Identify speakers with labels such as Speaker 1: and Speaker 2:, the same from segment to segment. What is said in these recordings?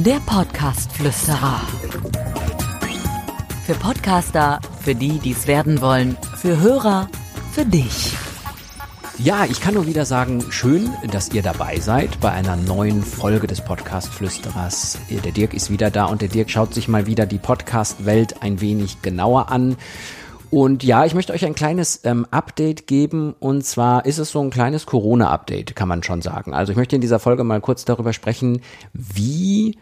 Speaker 1: Der Podcast-Flüsterer. Für Podcaster, für die, die es werden wollen, für Hörer, für dich.
Speaker 2: Ja, ich kann nur wieder sagen, schön, dass ihr dabei seid bei einer neuen Folge des Podcast Flüsterers. Der Dirk ist wieder da und der Dirk schaut sich mal wieder die Podcast-Welt ein wenig genauer an. Und ja, ich möchte euch ein kleines ähm, Update geben. Und zwar ist es so ein kleines Corona-Update, kann man schon sagen. Also ich möchte in dieser Folge mal kurz darüber sprechen, wie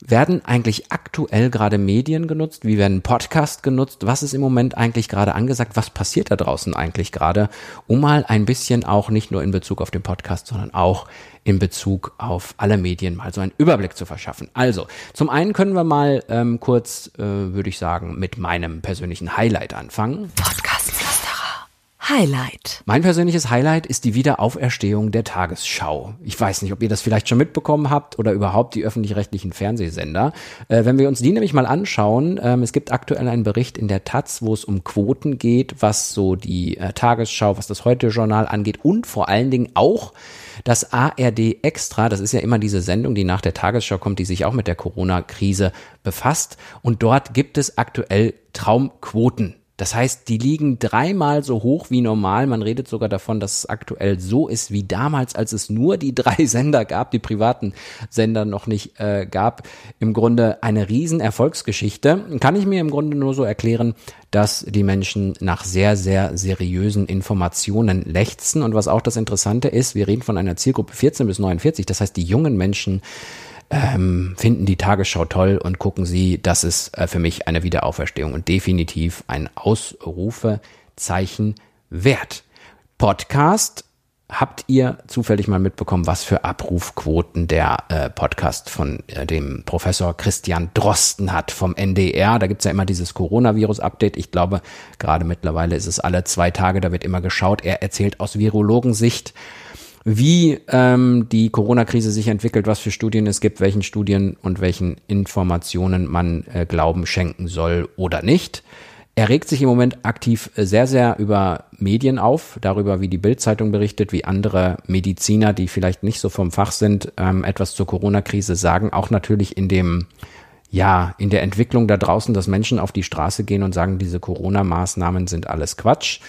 Speaker 2: werden eigentlich aktuell gerade Medien genutzt? Wie werden Podcasts genutzt? Was ist im Moment eigentlich gerade angesagt? Was passiert da draußen eigentlich gerade? Um mal ein bisschen auch nicht nur in Bezug auf den Podcast, sondern auch in Bezug auf alle Medien mal so einen Überblick zu verschaffen. Also, zum einen können wir mal ähm, kurz, äh, würde ich sagen, mit meinem persönlichen Highlight anfangen.
Speaker 1: Podcast Highlight.
Speaker 2: Mein persönliches Highlight ist die Wiederauferstehung der Tagesschau. Ich weiß nicht, ob ihr das vielleicht schon mitbekommen habt oder überhaupt die öffentlich-rechtlichen Fernsehsender. Äh, wenn wir uns die nämlich mal anschauen, ähm, es gibt aktuell einen Bericht in der Taz, wo es um Quoten geht, was so die äh, Tagesschau, was das Heute-Journal angeht und vor allen Dingen auch das ARD Extra, das ist ja immer diese Sendung, die nach der Tagesschau kommt, die sich auch mit der Corona-Krise befasst. Und dort gibt es aktuell Traumquoten. Das heißt, die liegen dreimal so hoch wie normal. Man redet sogar davon, dass es aktuell so ist wie damals, als es nur die drei Sender gab, die privaten Sender noch nicht äh, gab. Im Grunde eine riesen Erfolgsgeschichte. Kann ich mir im Grunde nur so erklären, dass die Menschen nach sehr, sehr seriösen Informationen lechzen. Und was auch das Interessante ist, wir reden von einer Zielgruppe 14 bis 49. Das heißt, die jungen Menschen ähm, finden die Tagesschau toll und gucken sie. Das ist äh, für mich eine Wiederauferstehung und definitiv ein Ausrufezeichen wert. Podcast. Habt ihr zufällig mal mitbekommen, was für Abrufquoten der äh, Podcast von äh, dem Professor Christian Drosten hat vom NDR? Da gibt's ja immer dieses Coronavirus-Update. Ich glaube, gerade mittlerweile ist es alle zwei Tage, da wird immer geschaut. Er erzählt aus Virologensicht wie ähm, die Corona-Krise sich entwickelt, was für Studien es gibt, welchen Studien und welchen Informationen man äh, Glauben schenken soll oder nicht. Er regt sich im Moment aktiv sehr, sehr über Medien auf, darüber, wie die Bildzeitung berichtet, wie andere Mediziner, die vielleicht nicht so vom Fach sind, ähm, etwas zur Corona-Krise sagen. Auch natürlich in dem, ja, in der Entwicklung da draußen, dass Menschen auf die Straße gehen und sagen, diese Corona-Maßnahmen sind alles Quatsch.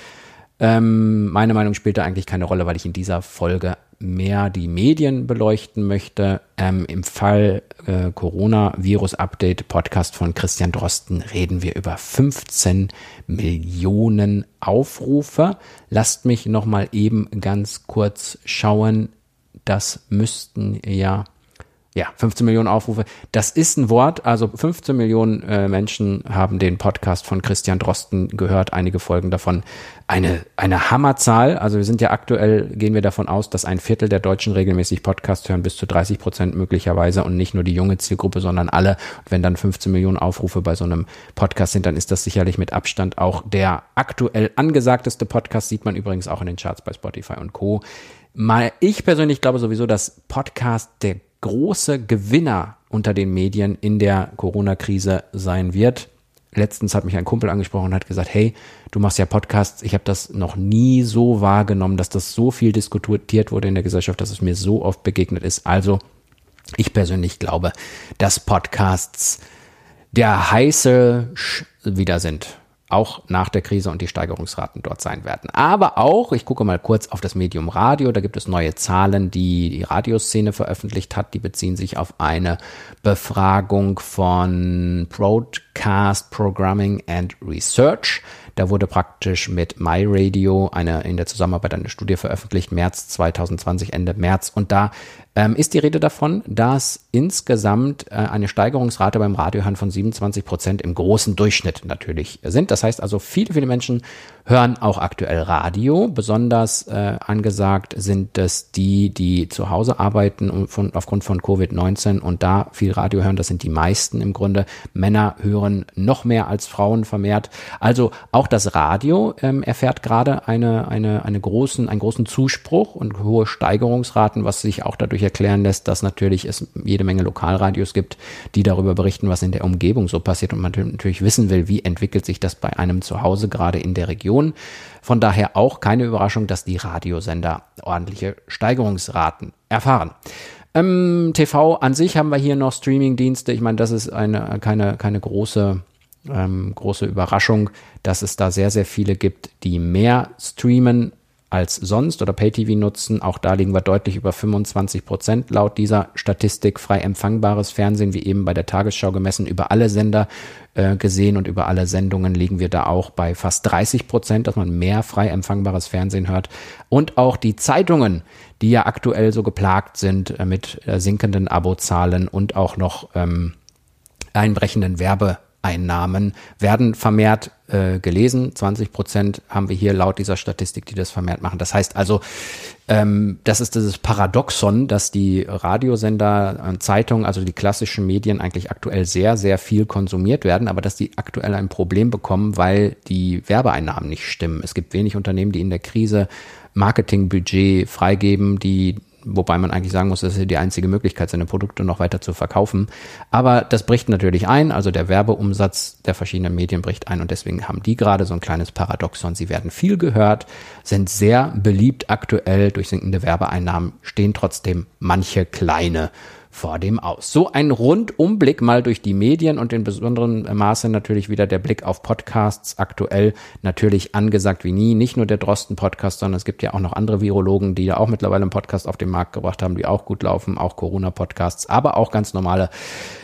Speaker 2: Ähm, meine Meinung spielt da eigentlich keine Rolle, weil ich in dieser Folge mehr die Medien beleuchten möchte. Ähm, Im Fall äh, Corona-Virus-Update Podcast von Christian Drosten reden wir über 15 Millionen Aufrufe. Lasst mich nochmal eben ganz kurz schauen. Das müssten ja ja, 15 Millionen Aufrufe. Das ist ein Wort. Also 15 Millionen äh, Menschen haben den Podcast von Christian Drosten gehört, einige Folgen davon. Eine, eine Hammerzahl. Also wir sind ja aktuell, gehen wir davon aus, dass ein Viertel der Deutschen regelmäßig Podcast hören, bis zu 30 Prozent möglicherweise und nicht nur die junge Zielgruppe, sondern alle. Und wenn dann 15 Millionen Aufrufe bei so einem Podcast sind, dann ist das sicherlich mit Abstand auch der aktuell angesagteste Podcast. Sieht man übrigens auch in den Charts bei Spotify und Co. Mal, ich persönlich glaube sowieso, dass Podcast der große Gewinner unter den Medien in der Corona-Krise sein wird. Letztens hat mich ein Kumpel angesprochen und hat gesagt, hey, du machst ja Podcasts. Ich habe das noch nie so wahrgenommen, dass das so viel diskutiert wurde in der Gesellschaft, dass es mir so oft begegnet ist. Also, ich persönlich glaube, dass Podcasts der heiße Sch wieder sind auch nach der Krise und die Steigerungsraten dort sein werden. Aber auch, ich gucke mal kurz auf das Medium Radio, da gibt es neue Zahlen, die die Radioszene veröffentlicht hat. Die beziehen sich auf eine Befragung von Broadcast Programming and Research. Da wurde praktisch mit MyRadio eine in der Zusammenarbeit eine Studie veröffentlicht, März 2020, Ende März. Und da ähm, ist die Rede davon, dass insgesamt äh, eine Steigerungsrate beim Radiohören von 27 Prozent im großen Durchschnitt natürlich sind. Das heißt also, viele, viele Menschen hören auch aktuell Radio. Besonders äh, angesagt sind es die, die zu Hause arbeiten und von, aufgrund von Covid-19 und da viel Radio hören. Das sind die meisten im Grunde. Männer hören noch mehr als Frauen vermehrt. Also auch das Radio ähm, erfährt gerade eine, eine, eine großen, einen großen Zuspruch und hohe Steigerungsraten, was sich auch dadurch erklären lässt, dass natürlich es jede Menge Lokalradios gibt, die darüber berichten, was in der Umgebung so passiert und man natürlich wissen will, wie entwickelt sich das bei einem zu Hause gerade in der Region. Von daher auch keine Überraschung, dass die Radiosender ordentliche Steigerungsraten erfahren. Ähm, TV an sich haben wir hier noch Streaming-Dienste. Ich meine, das ist eine keine keine große ähm, große Überraschung, dass es da sehr sehr viele gibt, die mehr streamen als sonst oder Pay-TV nutzen. Auch da liegen wir deutlich über 25 Prozent laut dieser Statistik. Frei empfangbares Fernsehen, wie eben bei der Tagesschau gemessen, über alle Sender äh, gesehen und über alle Sendungen liegen wir da auch bei fast 30 Prozent, dass man mehr frei empfangbares Fernsehen hört. Und auch die Zeitungen, die ja aktuell so geplagt sind äh, mit äh, sinkenden Abozahlen und auch noch ähm, einbrechenden Werbe Einnahmen werden vermehrt äh, gelesen. 20 Prozent haben wir hier laut dieser Statistik, die das vermehrt machen. Das heißt also, ähm, das ist dieses Paradoxon, dass die Radiosender, Zeitungen, also die klassischen Medien eigentlich aktuell sehr, sehr viel konsumiert werden, aber dass die aktuell ein Problem bekommen, weil die Werbeeinnahmen nicht stimmen. Es gibt wenig Unternehmen, die in der Krise Marketingbudget freigeben, die wobei man eigentlich sagen muss, das ist die einzige Möglichkeit, seine Produkte noch weiter zu verkaufen. Aber das bricht natürlich ein, also der Werbeumsatz der verschiedenen Medien bricht ein und deswegen haben die gerade so ein kleines Paradoxon. Sie werden viel gehört, sind sehr beliebt aktuell durch sinkende Werbeeinnahmen, stehen trotzdem manche kleine vor dem aus. So ein Rundumblick mal durch die Medien und in besonderem Maße natürlich wieder der Blick auf Podcasts aktuell natürlich angesagt wie nie. Nicht nur der Drosten Podcast, sondern es gibt ja auch noch andere Virologen, die ja auch mittlerweile einen Podcast auf den Markt gebracht haben, die auch gut laufen, auch Corona Podcasts, aber auch ganz normale,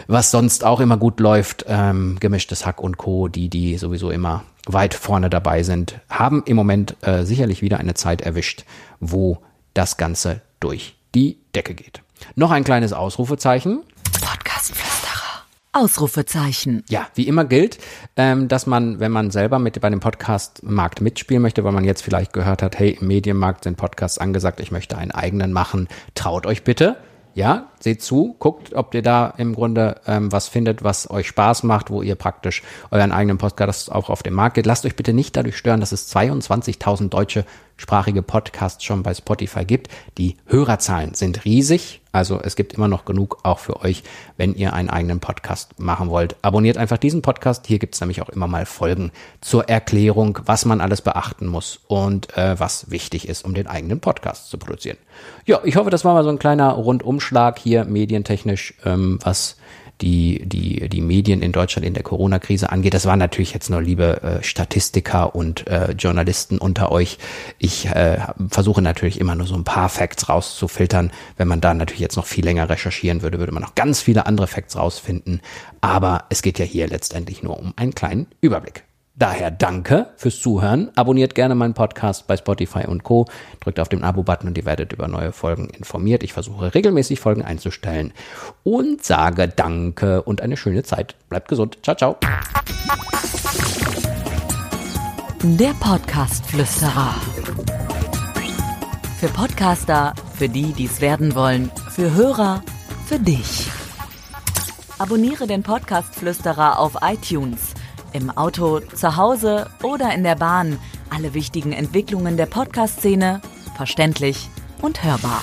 Speaker 2: was sonst auch immer gut läuft, ähm, gemischtes Hack und Co, die die sowieso immer weit vorne dabei sind, haben im Moment äh, sicherlich wieder eine Zeit erwischt, wo das Ganze durch die Decke geht. Noch ein kleines Ausrufezeichen.
Speaker 1: Podcastflüsterer. Ausrufezeichen.
Speaker 2: Ja, wie immer gilt, ähm, dass man, wenn man selber mit bei dem Podcast-Markt mitspielen möchte, weil man jetzt vielleicht gehört hat, hey, im Medienmarkt sind Podcasts angesagt, ich möchte einen eigenen machen, traut euch bitte. Ja, seht zu, guckt, ob ihr da im Grunde ähm, was findet, was euch Spaß macht, wo ihr praktisch euren eigenen Podcast auch auf den Markt geht. Lasst euch bitte nicht dadurch stören, dass es 22.000 deutsche sprachige Podcasts schon bei Spotify gibt. Die Hörerzahlen sind riesig. Also es gibt immer noch genug auch für euch, wenn ihr einen eigenen Podcast machen wollt. Abonniert einfach diesen Podcast. Hier gibt es nämlich auch immer mal Folgen zur Erklärung, was man alles beachten muss und äh, was wichtig ist, um den eigenen Podcast zu produzieren. Ja, ich hoffe, das war mal so ein kleiner Rundumschlag hier medientechnisch, ähm, was die, die, die Medien in Deutschland in der Corona-Krise angeht. Das waren natürlich jetzt nur liebe äh, Statistiker und äh, Journalisten unter euch. Ich äh, versuche natürlich immer nur so ein paar Facts rauszufiltern. Wenn man da natürlich jetzt noch viel länger recherchieren würde, würde man noch ganz viele andere Facts rausfinden. Aber es geht ja hier letztendlich nur um einen kleinen Überblick. Daher danke fürs Zuhören. Abonniert gerne meinen Podcast bei Spotify und Co. Drückt auf den Abo-Button und ihr werdet über neue Folgen informiert. Ich versuche regelmäßig Folgen einzustellen und sage danke und eine schöne Zeit. Bleibt gesund. Ciao, ciao.
Speaker 1: Der Podcast-Flüsterer. Für Podcaster, für die, die es werden wollen, für Hörer, für dich. Abonniere den Podcast-Flüsterer auf iTunes im Auto, zu Hause oder in der Bahn. Alle wichtigen Entwicklungen der Podcast-Szene verständlich und hörbar.